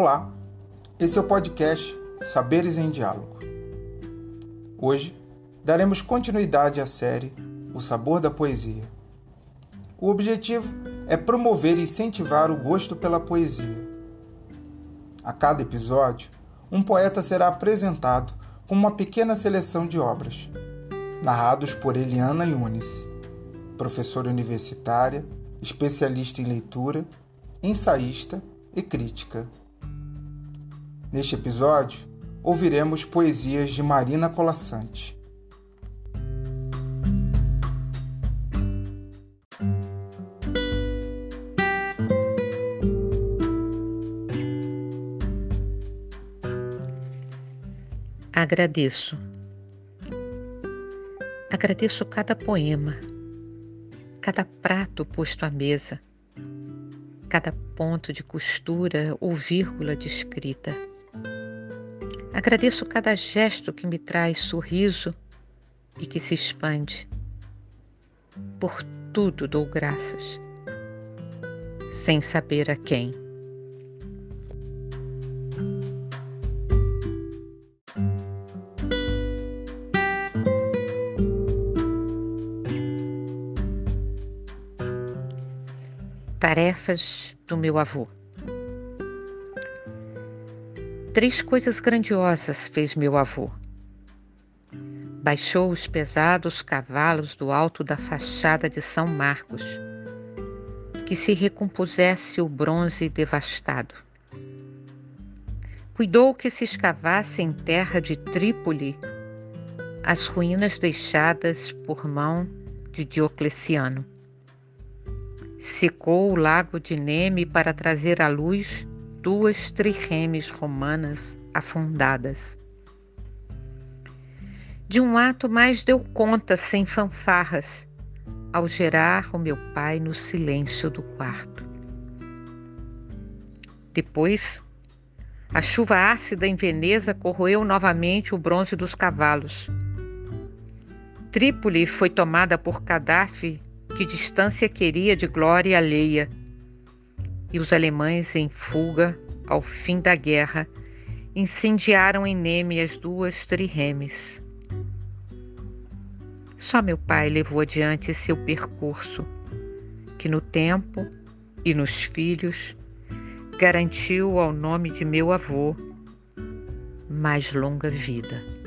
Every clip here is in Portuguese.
Olá, esse é o podcast Saberes em Diálogo. Hoje daremos continuidade à série O Sabor da Poesia. O objetivo é promover e incentivar o gosto pela poesia. A cada episódio, um poeta será apresentado com uma pequena seleção de obras, narrados por Eliana Yunis, professora universitária, especialista em leitura, ensaísta e crítica. Neste episódio, ouviremos poesias de Marina Colassante. Agradeço. Agradeço cada poema, cada prato posto à mesa, cada ponto de costura ou vírgula de escrita. Agradeço cada gesto que me traz sorriso e que se expande. Por tudo dou graças, sem saber a quem. Tarefas do meu avô. Três coisas grandiosas fez meu avô. Baixou os pesados cavalos do alto da fachada de São Marcos, que se recompusesse o bronze devastado. Cuidou que se escavasse em terra de Trípoli as ruínas deixadas por mão de Diocleciano secou o lago de Neme para trazer à luz duas trirremes romanas afundadas. De um ato mais deu conta sem fanfarras, ao gerar o meu pai no silêncio do quarto. Depois, a chuva ácida em Veneza corroeu novamente o bronze dos cavalos. Trípoli foi tomada por Gaddafi que distância queria de glória alheia. E os alemães, em fuga, ao fim da guerra, incendiaram em Neme as duas triremes. Só meu pai levou adiante seu percurso, que no tempo e nos filhos garantiu ao nome de meu avô mais longa vida.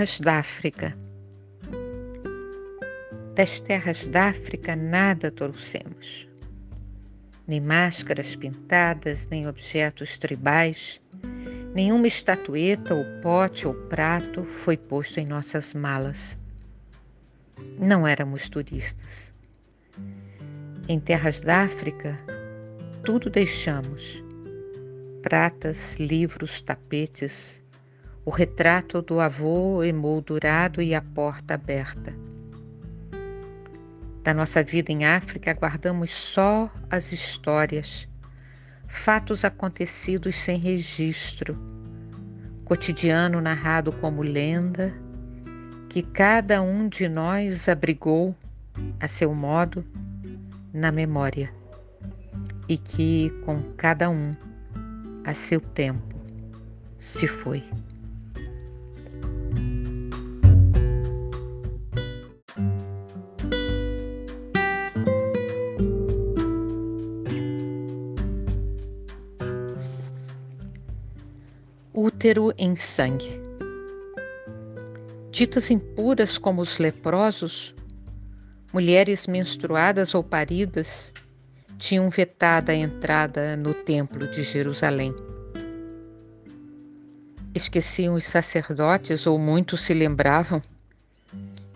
Terras da África. Das terras da África nada trouxemos, nem máscaras pintadas, nem objetos tribais, nenhuma estatueta ou pote ou prato foi posto em nossas malas. Não éramos turistas. Em terras da África, tudo deixamos: pratas, livros, tapetes, o retrato do avô emoldurado e a porta aberta. Da nossa vida em África, guardamos só as histórias, fatos acontecidos sem registro, cotidiano narrado como lenda, que cada um de nós abrigou, a seu modo, na memória, e que, com cada um, a seu tempo, se foi. Útero em sangue. Ditas impuras como os leprosos, mulheres menstruadas ou paridas tinham vetada a entrada no templo de Jerusalém. Esqueciam os sacerdotes ou muitos se lembravam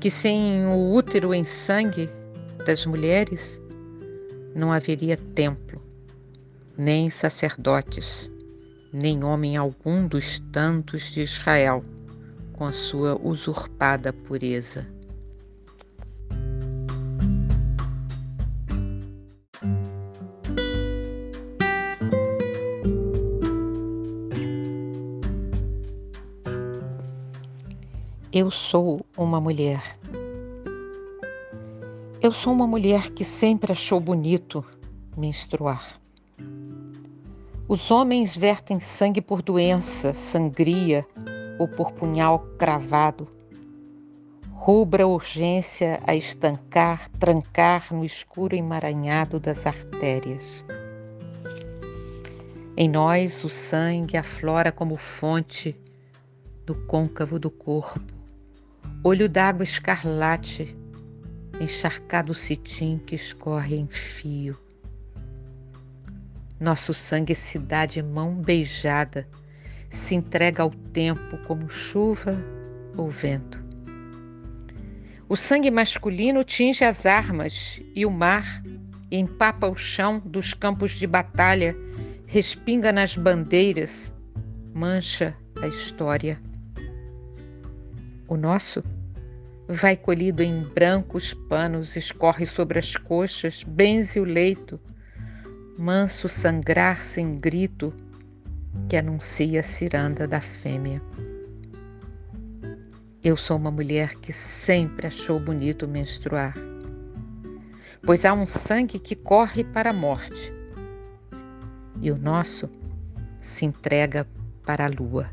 que sem o útero em sangue das mulheres não haveria templo, nem sacerdotes, nem homem algum dos tantos de Israel, com a sua usurpada pureza. Eu sou uma mulher. Eu sou uma mulher que sempre achou bonito menstruar. Os homens vertem sangue por doença, sangria ou por punhal cravado. Rubra urgência a estancar, trancar no escuro emaranhado das artérias. Em nós, o sangue aflora como fonte do côncavo do corpo, olho d'água escarlate, encharcado cetim que escorre em fio. Nosso sangue se dá de mão beijada, se entrega ao tempo como chuva ou vento. O sangue masculino tinge as armas e o mar empapa o chão dos campos de batalha respinga nas bandeiras, mancha a história. O nosso vai colhido em brancos panos, escorre sobre as coxas, benze o leito, manso sangrar sem grito que anuncia a ciranda da fêmea. Eu sou uma mulher que sempre achou bonito menstruar, pois há um sangue que corre para a morte e o nosso se entrega para a lua.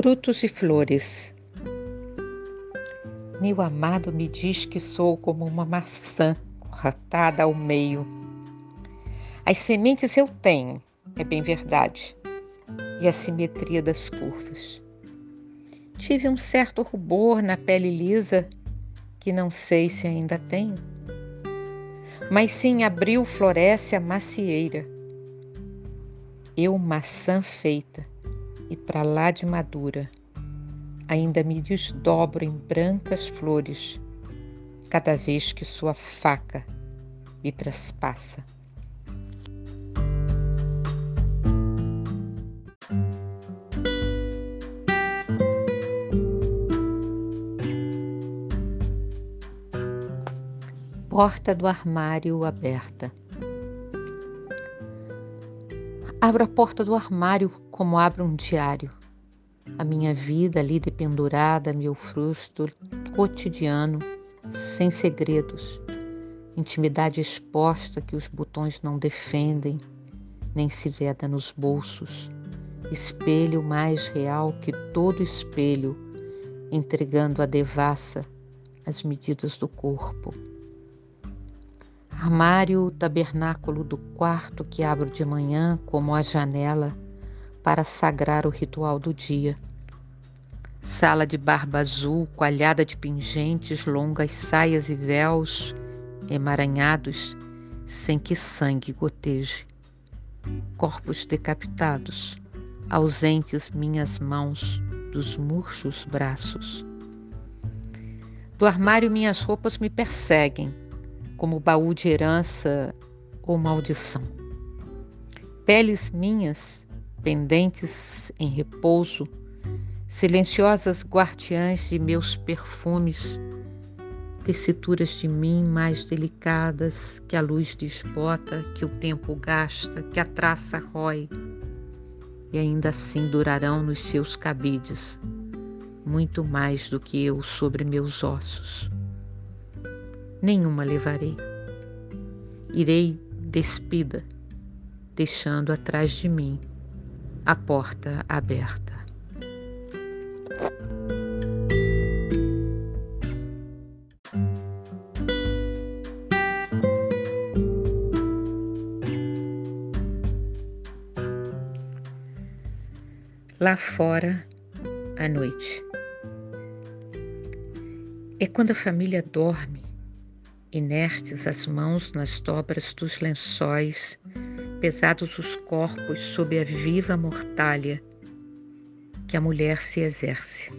Frutos e flores. Meu amado me diz que sou como uma maçã cortada ao meio. As sementes eu tenho, é bem verdade, e a simetria das curvas. Tive um certo rubor na pele lisa que não sei se ainda tenho. Mas sim abril floresce a macieira. Eu, maçã feita e para lá de madura, ainda me desdobro em brancas flores cada vez que sua faca me traspassa. porta do armário aberta. Abro a porta do armário como abro um diário. A minha vida ali dependurada, meu frusto cotidiano, sem segredos, intimidade exposta que os botões não defendem, nem se veda nos bolsos, espelho mais real que todo espelho, entregando a devassa as medidas do corpo. Armário, tabernáculo do quarto que abro de manhã como a janela para sagrar o ritual do dia. Sala de barba azul, coalhada de pingentes, longas saias e véus emaranhados, sem que sangue goteje. Corpos decapitados, ausentes minhas mãos dos murchos braços. Do armário minhas roupas me perseguem, como baú de herança ou maldição. Peles minhas, pendentes em repouso, silenciosas guardiãs de meus perfumes, tessituras de mim mais delicadas que a luz desbota, que o tempo gasta, que a traça rói, e ainda assim durarão nos seus cabides, muito mais do que eu sobre meus ossos nenhuma levarei. Irei despida, deixando atrás de mim a porta aberta. Lá fora, à noite. É quando a família dorme Inertes as mãos nas dobras dos lençóis, pesados os corpos sob a viva mortalha que a mulher se exerce.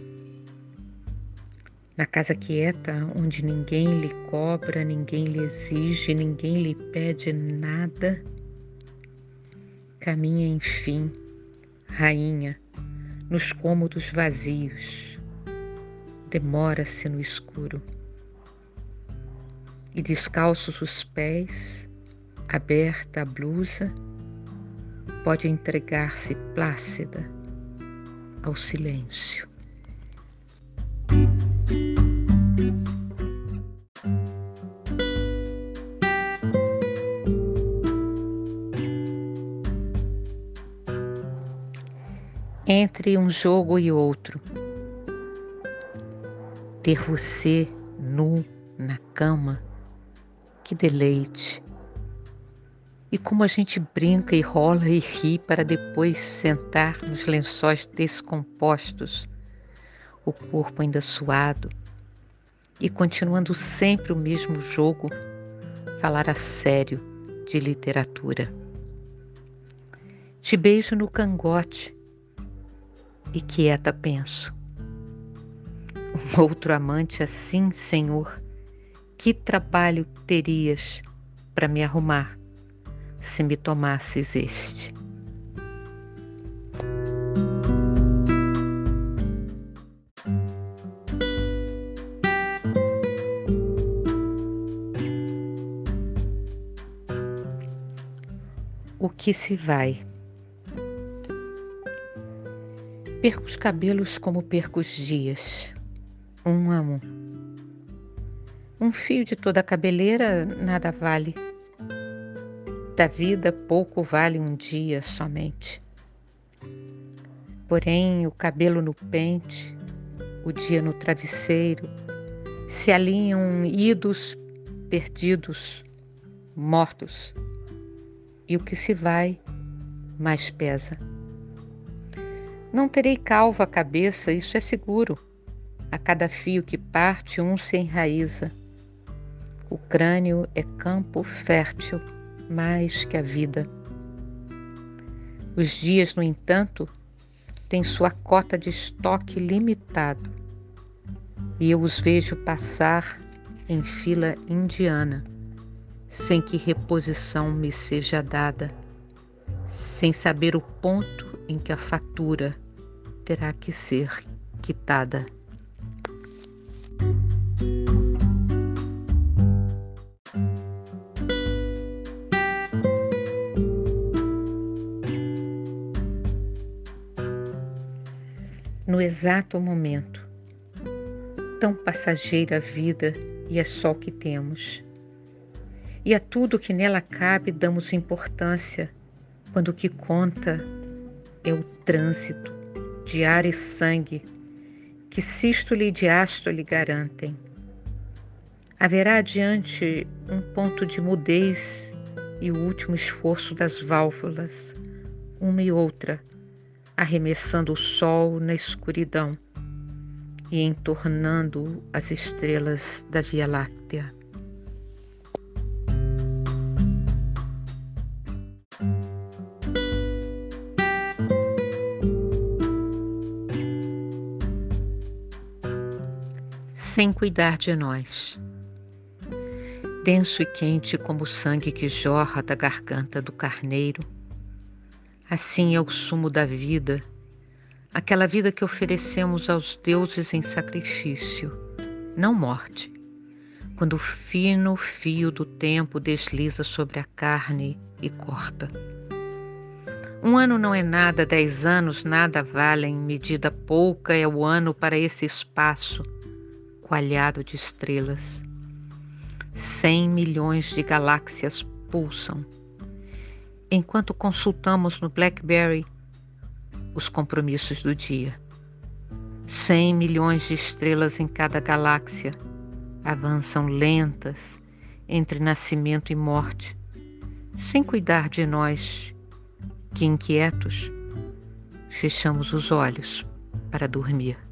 Na casa quieta, onde ninguém lhe cobra, ninguém lhe exige, ninguém lhe pede nada, caminha, enfim, rainha, nos cômodos vazios, demora-se no escuro e descalços os pés, aberta a blusa, pode entregar-se plácida ao silêncio. Entre um jogo e outro, ter você nu na cama, que deleite! E como a gente brinca e rola e ri para depois sentar nos lençóis descompostos, o corpo ainda suado, e continuando sempre o mesmo jogo, falar a sério de literatura. Te beijo no cangote e quieta penso. Um outro amante assim, Senhor, que trabalho terias para me arrumar se me tomasses este? O que se vai? Perco os cabelos como perco os dias, um a um. Um fio de toda a cabeleira nada vale. Da vida pouco vale um dia somente. Porém, o cabelo no pente, o dia no travesseiro, se alinham idos perdidos, mortos. E o que se vai mais pesa. Não terei calva a cabeça, isso é seguro. A cada fio que parte, um se enraiza. O crânio é campo fértil mais que a vida. Os dias, no entanto, têm sua cota de estoque limitado e eu os vejo passar em fila indiana, sem que reposição me seja dada, sem saber o ponto em que a fatura terá que ser quitada. No exato momento, tão passageira a vida e é só o que temos. E a tudo que nela cabe damos importância, quando o que conta é o trânsito de ar e sangue que sístole e diástole garantem. Haverá adiante um ponto de mudez e o último esforço das válvulas, uma e outra, arremessando o sol na escuridão e entornando as estrelas da Via Láctea. sem cuidar de nós. Denso e quente como o sangue que jorra da garganta do carneiro, assim é o sumo da vida, aquela vida que oferecemos aos deuses em sacrifício, não morte, quando o fino fio do tempo desliza sobre a carne e corta. Um ano não é nada, dez anos nada valem, medida pouca é o ano para esse espaço coalhado de estrelas. Cem milhões de galáxias pulsam. Enquanto consultamos no Blackberry os compromissos do dia. Cem milhões de estrelas em cada galáxia avançam lentas entre nascimento e morte, sem cuidar de nós, que inquietos fechamos os olhos para dormir.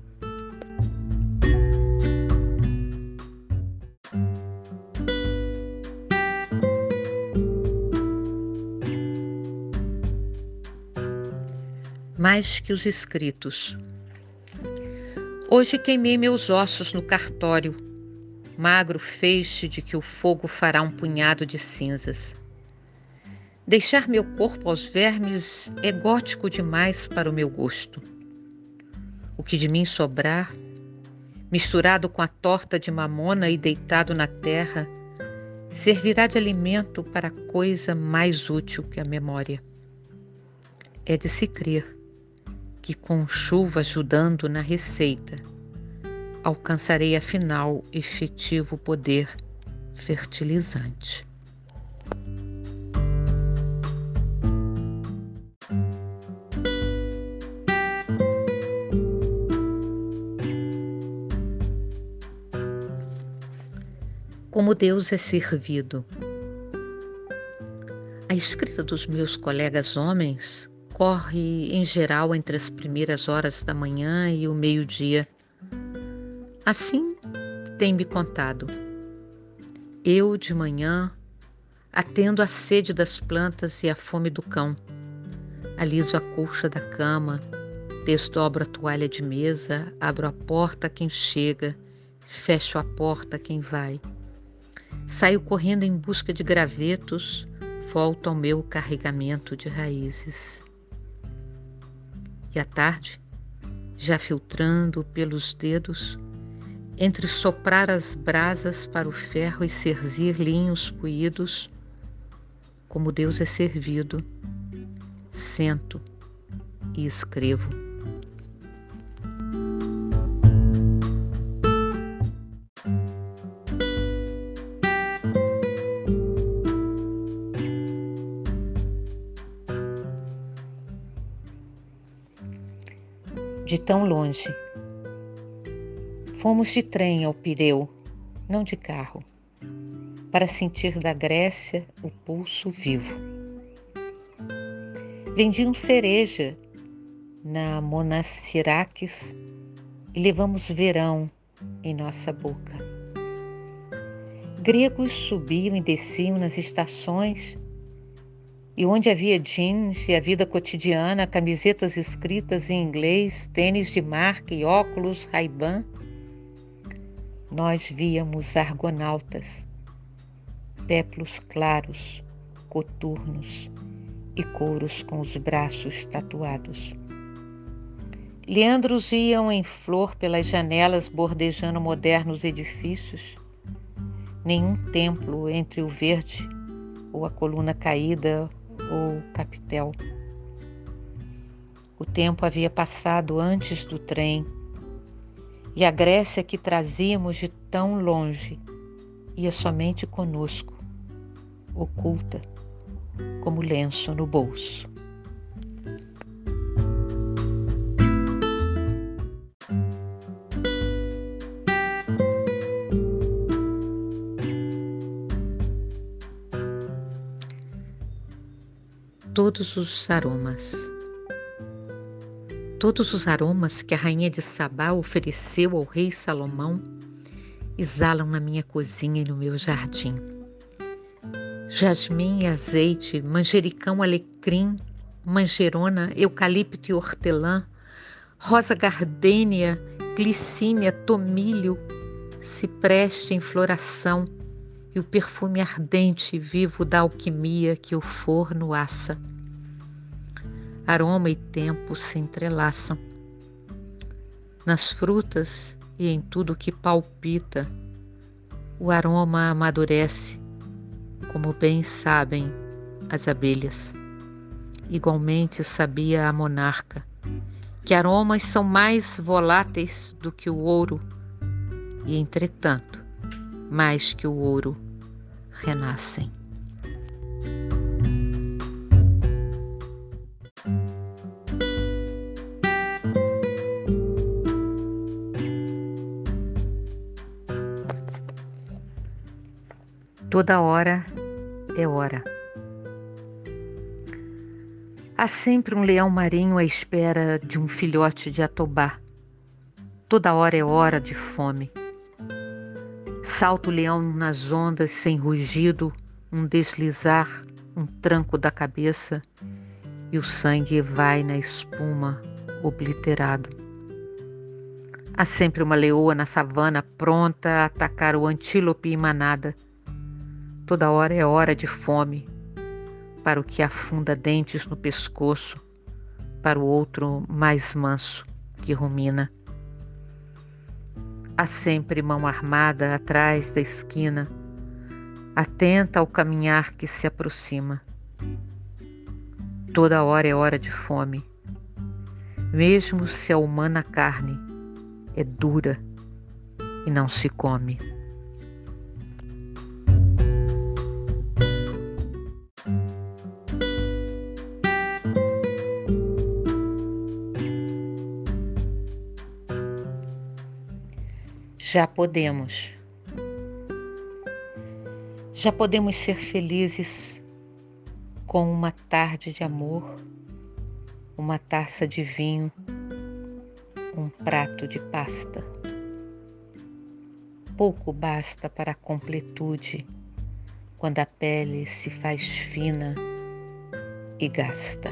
Mais que os escritos. Hoje queimei meus ossos no cartório, magro feixe de que o fogo fará um punhado de cinzas. Deixar meu corpo aos vermes é gótico demais para o meu gosto. O que de mim sobrar, misturado com a torta de mamona e deitado na terra, servirá de alimento para coisa mais útil que a memória. É de se crer que, com chuva ajudando na receita, alcançarei afinal efetivo poder fertilizante. como Deus é servido. A escrita dos meus colegas homens corre, em geral, entre as primeiras horas da manhã e o meio-dia. Assim tem me contado. Eu, de manhã, atendo a sede das plantas e a fome do cão. Aliso a colcha da cama, desdobro a toalha de mesa, abro a porta a quem chega, fecho a porta a quem vai. Saio correndo em busca de gravetos, volto ao meu carregamento de raízes. E à tarde, já filtrando pelos dedos, entre soprar as brasas para o ferro e serzir linhos puídos, como Deus é servido, sento e escrevo. Tão longe. Fomos de trem ao Pireu, não de carro, para sentir da Grécia o pulso vivo. Vendiam cereja na Monassiraques e levamos verão em nossa boca. Gregos subiam e desciam nas estações e onde havia jeans e a vida cotidiana, camisetas escritas em inglês, tênis de marca e óculos Ray-Ban, nós víamos argonautas, péplos claros, coturnos e couros com os braços tatuados. Leandros iam em flor pelas janelas bordejando modernos edifícios. Nenhum templo entre o verde ou a coluna caída ou capitel. O tempo havia passado antes do trem e a Grécia que trazíamos de tão longe ia somente conosco, oculta como lenço no bolso. Todos os aromas. Todos os aromas que a rainha de Sabá ofereceu ao rei Salomão exalam na minha cozinha e no meu jardim. Jasmim e azeite, manjericão, alecrim, manjerona, eucalipto e hortelã, rosa gardênia, glicínia, tomilho, cipreste em floração, e o perfume ardente e vivo da alquimia que o forno assa. Aroma e tempo se entrelaçam. Nas frutas e em tudo que palpita, o aroma amadurece, como bem sabem as abelhas. Igualmente sabia a monarca que aromas são mais voláteis do que o ouro, e entretanto, mais que o ouro, renascem. Toda hora é hora. Há sempre um leão marinho à espera de um filhote de atobá. Toda hora é hora de fome. Salta o leão nas ondas sem rugido, um deslizar, um tranco da cabeça e o sangue vai na espuma, obliterado. Há sempre uma leoa na savana pronta a atacar o antílope em manada. Toda hora é hora de fome, para o que afunda dentes no pescoço, para o outro mais manso que rumina. Há sempre mão armada atrás da esquina, atenta ao caminhar que se aproxima. Toda hora é hora de fome, mesmo se a humana carne é dura e não se come. Já podemos. Já podemos ser felizes com uma tarde de amor, uma taça de vinho, um prato de pasta. Pouco basta para a completude quando a pele se faz fina e gasta.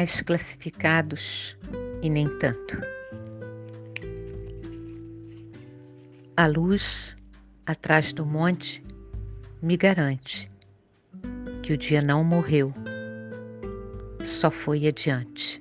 Mais classificados e nem tanto. A luz atrás do monte me garante que o dia não morreu, só foi adiante.